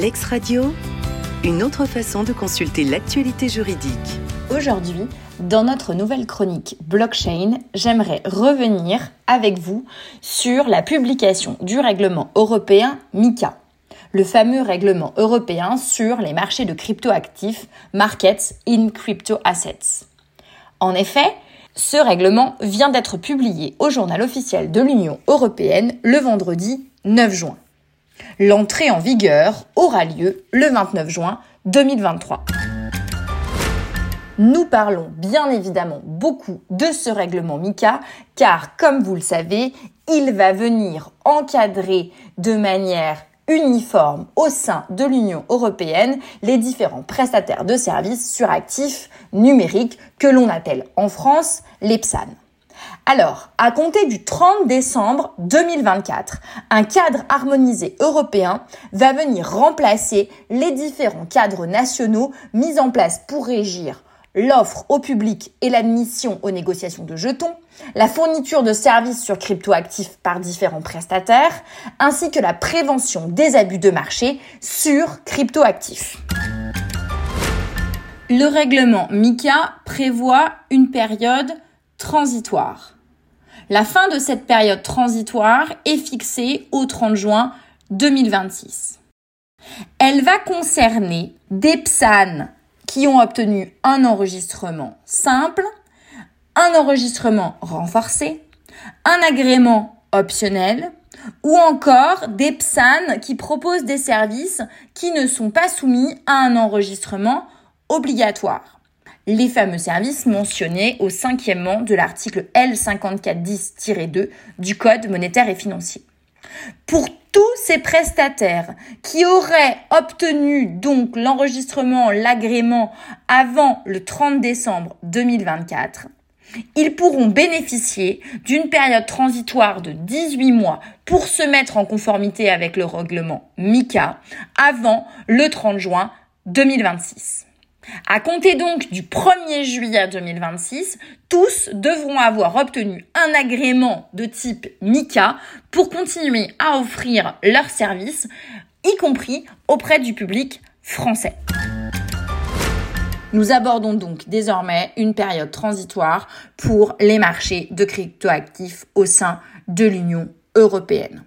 Lex Radio, une autre façon de consulter l'actualité juridique. Aujourd'hui, dans notre nouvelle chronique blockchain, j'aimerais revenir avec vous sur la publication du règlement européen MICA, le fameux règlement européen sur les marchés de cryptoactifs, Markets in Crypto Assets. En effet, ce règlement vient d'être publié au journal officiel de l'Union européenne le vendredi 9 juin. L'entrée en vigueur aura lieu le 29 juin 2023. Nous parlons bien évidemment beaucoup de ce règlement MICA car, comme vous le savez, il va venir encadrer de manière uniforme au sein de l'Union européenne les différents prestataires de services sur actifs numériques que l'on appelle en France les PSAN. Alors, à compter du 30 décembre 2024, un cadre harmonisé européen va venir remplacer les différents cadres nationaux mis en place pour régir l'offre au public et l'admission aux négociations de jetons, la fourniture de services sur cryptoactifs par différents prestataires, ainsi que la prévention des abus de marché sur cryptoactifs. Le règlement MICA prévoit une période transitoire. La fin de cette période transitoire est fixée au 30 juin 2026. Elle va concerner des PSAN qui ont obtenu un enregistrement simple, un enregistrement renforcé, un agrément optionnel ou encore des PSAN qui proposent des services qui ne sont pas soumis à un enregistrement obligatoire les fameux services mentionnés au cinquièmement de l'article L5410-2 du Code monétaire et financier. Pour tous ces prestataires qui auraient obtenu donc l'enregistrement, l'agrément avant le 30 décembre 2024, ils pourront bénéficier d'une période transitoire de 18 mois pour se mettre en conformité avec le règlement MICA avant le 30 juin 2026. À compter donc du 1er juillet 2026, tous devront avoir obtenu un agrément de type MICA pour continuer à offrir leurs services, y compris auprès du public français. Nous abordons donc désormais une période transitoire pour les marchés de cryptoactifs au sein de l'Union européenne.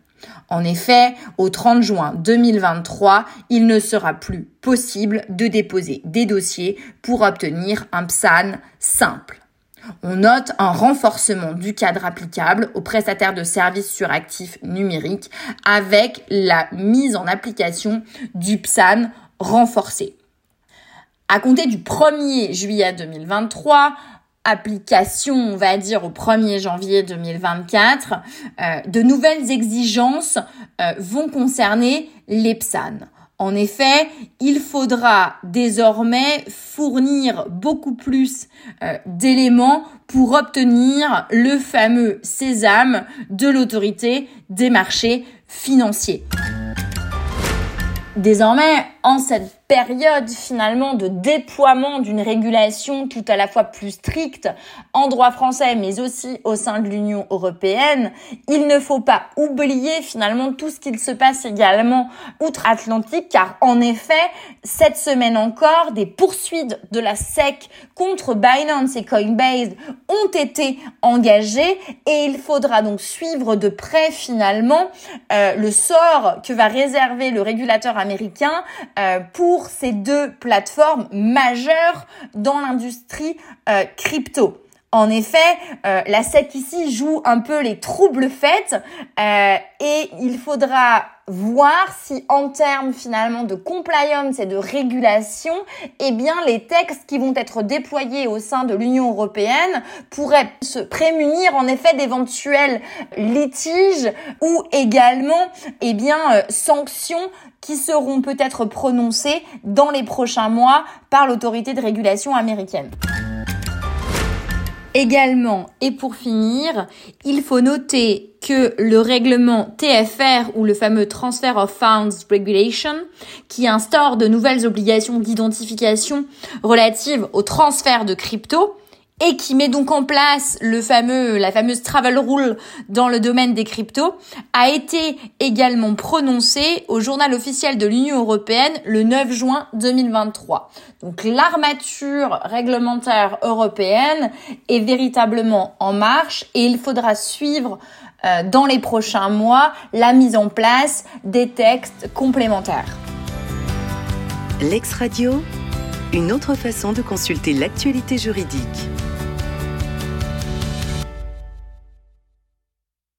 En effet, au 30 juin 2023, il ne sera plus possible de déposer des dossiers pour obtenir un PSAN simple. On note un renforcement du cadre applicable aux prestataires de services sur actifs numériques avec la mise en application du PSAN renforcé. À compter du 1er juillet 2023, application, on va dire, au 1er janvier 2024, euh, de nouvelles exigences euh, vont concerner les PSAN. En effet, il faudra désormais fournir beaucoup plus euh, d'éléments pour obtenir le fameux sésame de l'autorité des marchés financiers. Désormais, en cette période finalement de déploiement d'une régulation tout à la fois plus stricte en droit français mais aussi au sein de l'Union européenne, il ne faut pas oublier finalement tout ce qu'il se passe également outre-Atlantique car en effet, cette semaine encore, des poursuites de la SEC contre Binance et Coinbase ont été engagées et il faudra donc suivre de près finalement euh, le sort que va réserver le régulateur américain euh, pour ces deux plateformes majeures dans l'industrie euh, crypto. En effet, euh, la SEC ici joue un peu les troubles faits euh, et il faudra voir si en termes finalement de compliance et de régulation, eh bien les textes qui vont être déployés au sein de l'Union européenne pourraient se prémunir en effet d'éventuels litiges ou également eh bien sanctions qui seront peut-être prononcées dans les prochains mois par l'autorité de régulation américaine. Également, et pour finir, il faut noter que le règlement TFR ou le fameux Transfer of Funds Regulation, qui instaure de nouvelles obligations d'identification relatives au transfert de crypto, et qui met donc en place le fameux, la fameuse travel rule dans le domaine des cryptos, a été également prononcé au journal officiel de l'Union européenne le 9 juin 2023. Donc l'armature réglementaire européenne est véritablement en marche et il faudra suivre euh, dans les prochains mois la mise en place des textes complémentaires. L'ex Radio, une autre façon de consulter l'actualité juridique.